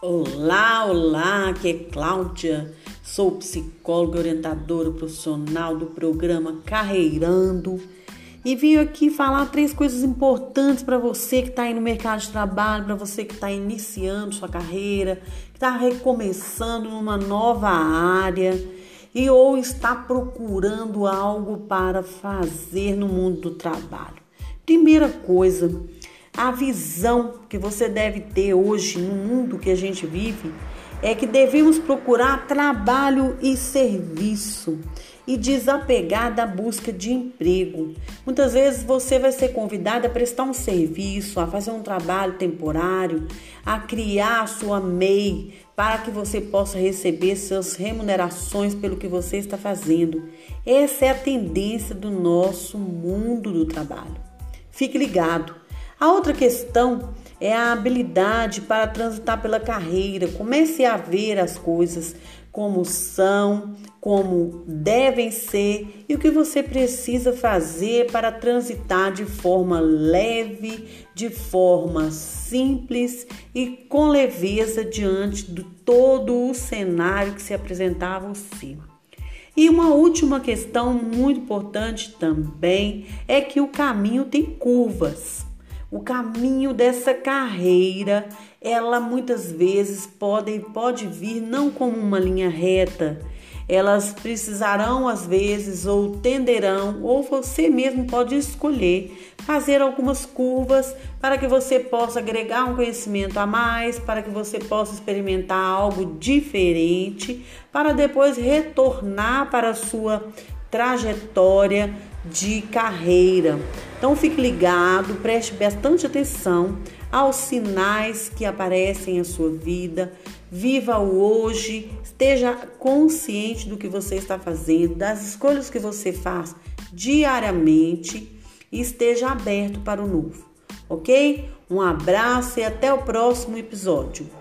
Olá, olá, aqui é Cláudia, sou psicóloga orientadora profissional do programa Carreirando e vim aqui falar três coisas importantes para você que está aí no mercado de trabalho, para você que está iniciando sua carreira, que está recomeçando numa nova área e ou está procurando algo para fazer no mundo do trabalho. Primeira coisa, a visão que você deve ter hoje no mundo que a gente vive é que devemos procurar trabalho e serviço e desapegar da busca de emprego. Muitas vezes você vai ser convidado a prestar um serviço, a fazer um trabalho temporário, a criar a sua MEI para que você possa receber suas remunerações pelo que você está fazendo. Essa é a tendência do nosso mundo do trabalho. Fique ligado. A outra questão é a habilidade para transitar pela carreira. Comece a ver as coisas como são, como devem ser e o que você precisa fazer para transitar de forma leve, de forma simples e com leveza diante de todo o cenário que se apresentava a você. E uma última questão muito importante também é que o caminho tem curvas. O caminho dessa carreira, ela muitas vezes pode, pode vir não como uma linha reta, elas precisarão às vezes ou tenderão, ou você mesmo pode escolher fazer algumas curvas para que você possa agregar um conhecimento a mais, para que você possa experimentar algo diferente, para depois retornar para a sua trajetória de carreira. Então fique ligado, preste bastante atenção aos sinais que aparecem em sua vida. Viva o hoje, esteja consciente do que você está fazendo, das escolhas que você faz diariamente e esteja aberto para o novo, ok? Um abraço e até o próximo episódio.